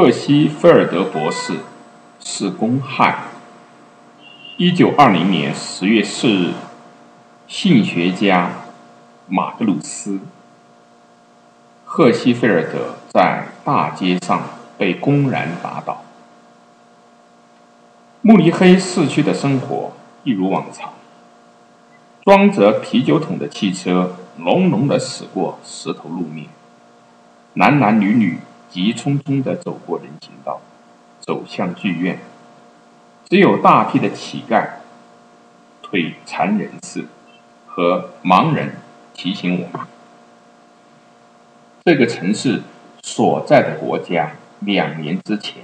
赫西菲尔德博士是公害。一九二零年十月四日，性学家马格鲁斯·赫西菲尔德在大街上被公然打倒。慕尼黑市区的生活一如往常，装着啤酒桶的汽车隆隆地驶过石头路面，男男女女急匆匆地走过人行道，走向剧院。只有大批的乞丐、腿残人士和盲人提醒我们：这个城市所在的国家两年之前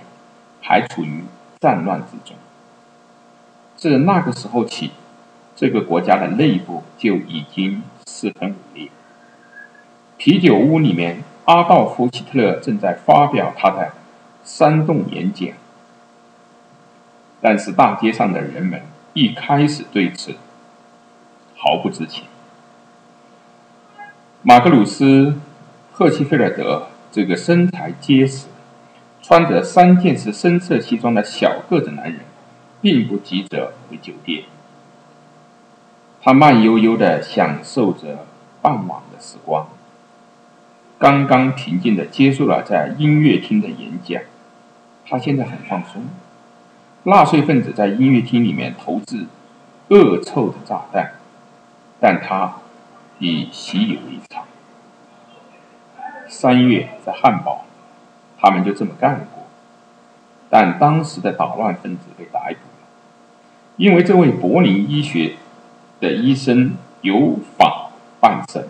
还处于战乱之中。自那个时候起，这个国家的内部就已经四分五裂。啤酒屋里面，阿道夫·希特勒正在发表他的煽动演讲。但是大街上的人们一开始对此毫不知情。马格鲁斯·赫西菲尔德这个身材结实、穿着三件式深色西装的小个子男人，并不急着回酒店。他慢悠悠地享受着傍晚的时光，刚刚平静的接受了在音乐厅的演讲，他现在很放松。纳粹分子在音乐厅里面投掷恶臭的炸弹，但他已习以为常。三月在汉堡，他们就这么干过，但当时的捣乱分子被逮捕了，因为这位柏林医学的医生有法办审。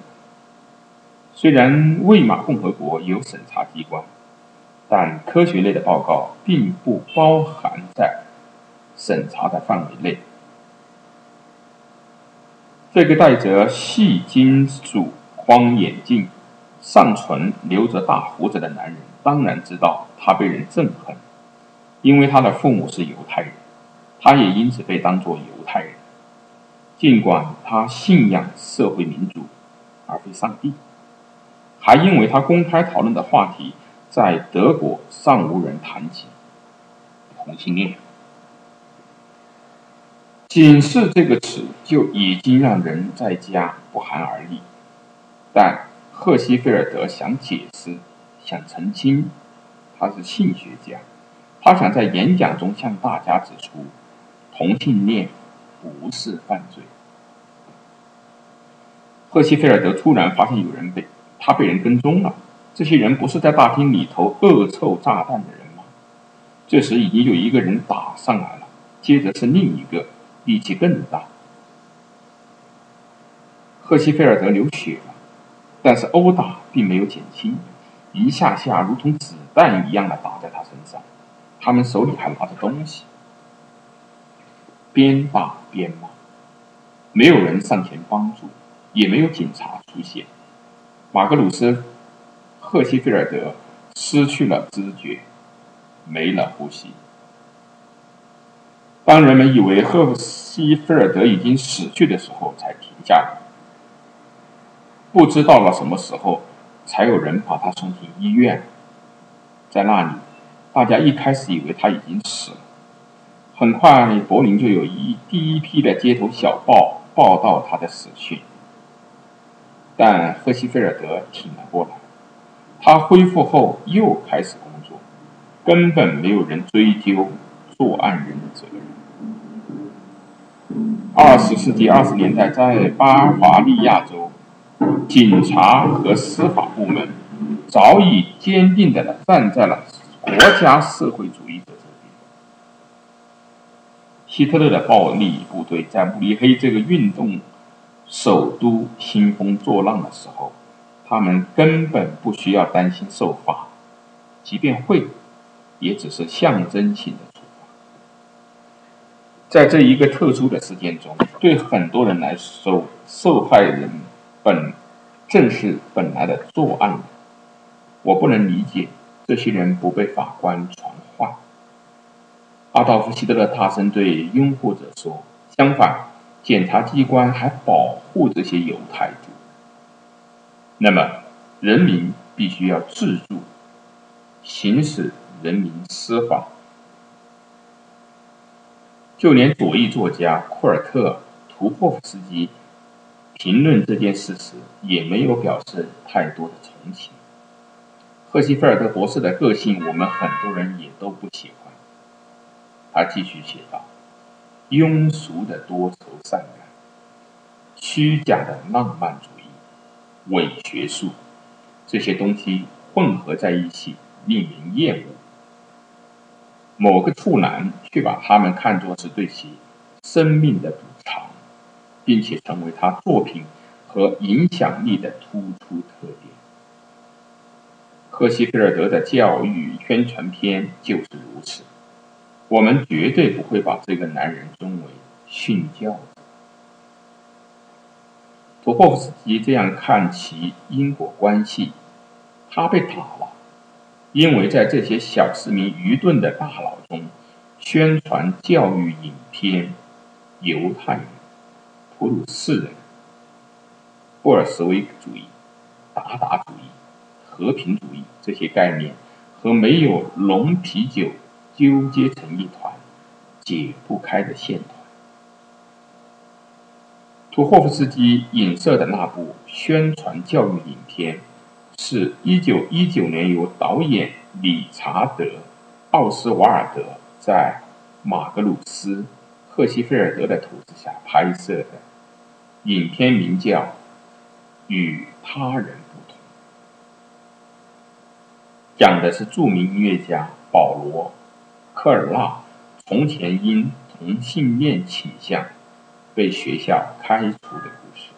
虽然魏玛共和国有审查机关，但科学类的报告并不包含在。审查的范围内，这个戴着细金属框眼镜、上唇留着大胡子的男人，当然知道他被人憎恨，因为他的父母是犹太人，他也因此被当作犹太人。尽管他信仰社会民主而非上帝，还因为他公开讨论的话题在德国尚无人谈及同性恋。仅是这个词就已经让人在家不寒而栗，但赫西菲尔德想解释、想澄清，他是性学家，他想在演讲中向大家指出，同性恋不是犯罪。赫西菲尔德突然发现有人被他被人跟踪了，这些人不是在大厅里头恶臭炸弹的人吗？这时已经有一个人打上来了，接着是另一个。力气更大。赫西菲尔德流血了，但是殴打并没有减轻，一下下如同子弹一样的打在他身上。他们手里还拿着东西，边打边骂。没有人上前帮助，也没有警察出现。马格鲁斯·赫西菲尔德失去了知觉，没了呼吸。当人们以为赫西菲尔德已经死去的时候，才停下来。不知道了什么时候，才有人把他送进医院。在那里，大家一开始以为他已经死了。很快，柏林就有一第一批的街头小报报道他的死讯。但赫西菲尔德挺了过来。他恢复后又开始工作，根本没有人追究作案人的责任。二十世纪二十年代，在巴伐利亚州，警察和司法部门早已坚定地站在了国家社会主义者这边。希特勒的暴力部队在慕尼黑这个运动首都兴风作浪的时候，他们根本不需要担心受罚，即便会，也只是象征性的处罚。在这一个特殊的事件中，对很多人来说，受害人本正是本来的作案人。我不能理解这些人不被法官传唤。阿道夫·希特勒大声对拥护者说：“相反，检察机关还保护这些犹太族。那么，人民必须要自助，行使人民司法。就连左翼作家库尔特·图霍夫斯基评论这件事时，也没有表示太多的同情。赫西菲尔德博士的个性，我们很多人也都不喜欢。他继续写道：“庸俗的多愁善感，虚假的浪漫主义，伪学术，这些东西混合在一起，令人厌恶。”某个处男却把他们看作是对其生命的补偿，并且成为他作品和影响力的突出特点。赫西菲尔德的教育宣传片就是如此。我们绝对不会把这个男人尊为训教者。托霍夫斯基这样看其因果关系，他被打了。因为在这些小市民愚钝的大脑中，宣传教育影片、犹太人、普鲁士人、布尔什维克主义、达达主义、和平主义这些概念，和没有龙啤酒纠结成一团、解不开的线团。图霍夫斯基影射的那部宣传教育影片。是一九一九年由导演理查德·奥斯瓦尔德在马格鲁斯·赫西菲尔德的投资下拍摄的影片，名叫《与他人不同》，讲的是著名音乐家保罗·科尔纳从前因同性恋倾向被学校开除的故事。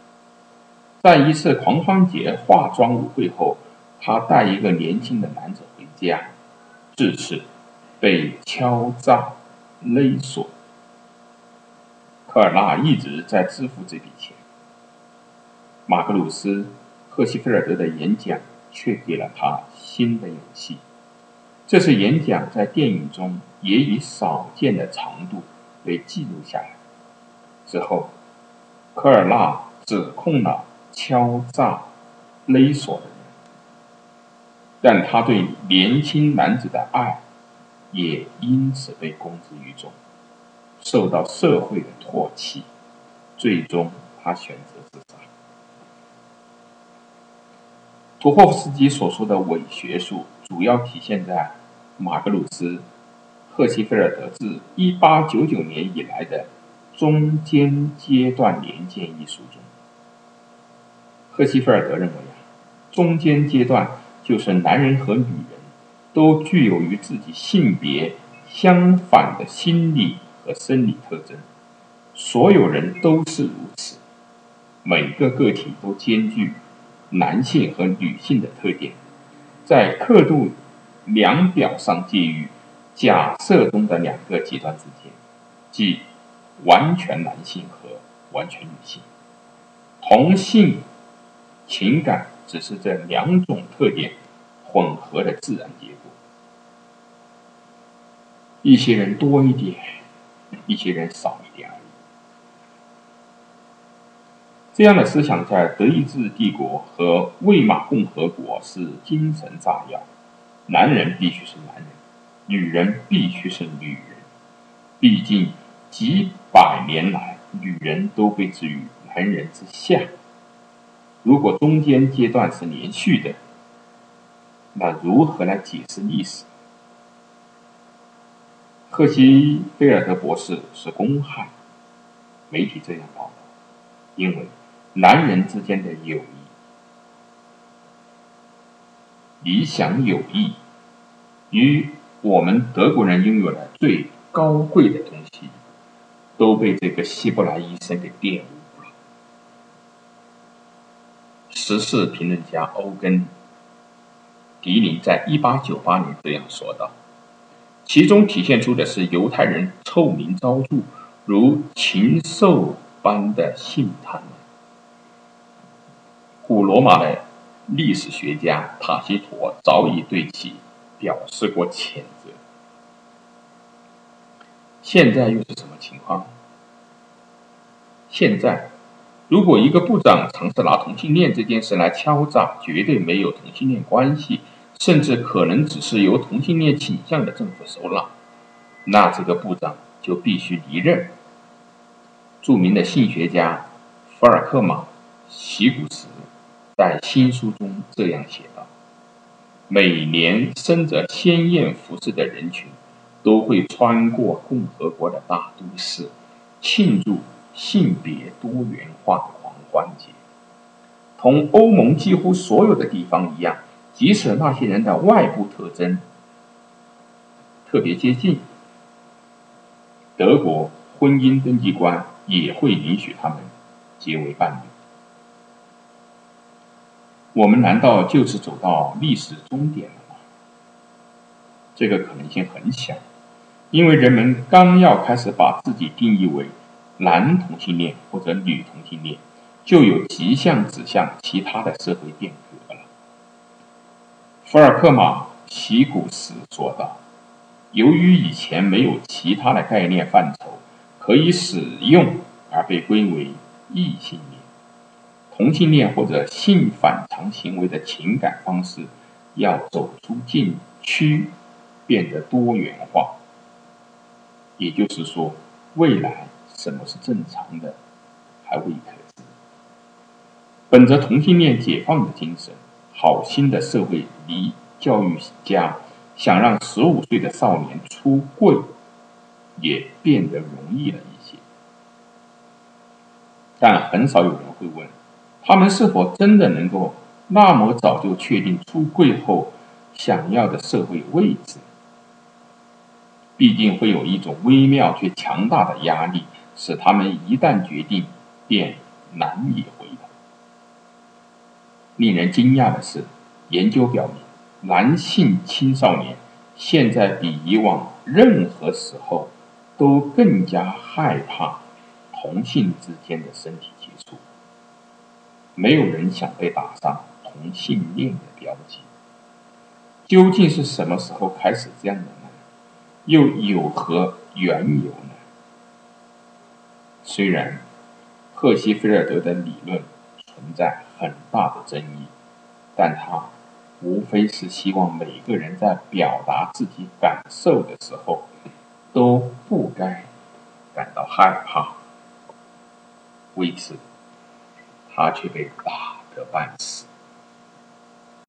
在一次狂欢节化妆舞会后，他带一个年轻的男子回家，至此被敲诈勒索。科尔纳一直在支付这笔钱。马格鲁斯·赫西菲尔德的演讲却给了他新的勇气。这次演讲在电影中也以少见的长度被记录下来。之后，科尔纳指控了。敲诈、勒索的人，但他对年轻男子的爱也因此被公之于众，受到社会的唾弃。最终，他选择自杀。图霍夫斯基所说的伪学术，主要体现在马格鲁斯·赫西菲尔德自1899年以来的中间阶段年鉴一书中。赫西菲尔德认为啊，中间阶段就是男人和女人都具有与自己性别相反的心理和生理特征，所有人都是如此，每个个体都兼具男性和女性的特点，在刻度量表上介于假设中的两个极端之间，即完全男性和完全女性，同性。情感只是这两种特点混合的自然结果。一些人多一点，一些人少一点而已。这样的思想在德意志帝国和魏玛共和国是精神炸药。男人必须是男人，女人必须是女人。毕竟几百年来，女人都被置于男人之下。如果中间阶段是连续的，那如何来解释历史？赫西菲尔德博士是公害，媒体这样报道，因为男人之间的友谊、理想友谊，与我们德国人拥有的最高贵的东西，都被这个希伯来医生给玷污了。时事评论家欧根·迪林在一八九八年这样说道：“其中体现出的是犹太人臭名昭著、如禽兽般的性贪婪。古罗马的历史学家塔西佗早已对其表示过谴责。现在又是什么情况？现在。”如果一个部长尝试拿同性恋这件事来敲诈绝对没有同性恋关系，甚至可能只是有同性恋倾向的政府首脑，那这个部长就必须离任。著名的性学家福尔克马·席古斯在新书中这样写道：“每年身着鲜艳服饰的人群都会穿过共和国的大都市，庆祝性别多元化的狂欢节。同欧盟几乎所有的地方一样。”即使那些人的外部特征特别接近，德国婚姻登记官也会允许他们结为伴侣。我们难道就是走到历史终点了吗？这个可能性很小，因为人们刚要开始把自己定义为男同性恋或者女同性恋，就有迹象指向其他的社会变革了。福尔克马·奇古斯说道：“由于以前没有其他的概念范畴可以使用，而被归为异性恋、同性恋或者性反常行为的情感方式，要走出禁区，变得多元化。也就是说，未来什么是正常的，还未可知。本着同性恋解放的精神。”好心的社会离教育家想让十五岁的少年出柜，也变得容易了一些。但很少有人会问，他们是否真的能够那么早就确定出柜后想要的社会位置？必定会有一种微妙却强大的压力，使他们一旦决定，便难以回头。令人惊讶的是，研究表明，男性青少年现在比以往任何时候都更加害怕同性之间的身体接触。没有人想被打上同性恋的标记。究竟是什么时候开始这样的呢？又有何缘由呢？虽然赫西菲尔德的理论。存在很大的争议，但他无非是希望每个人在表达自己感受的时候都不该感到害怕。为此，他却被打得半死。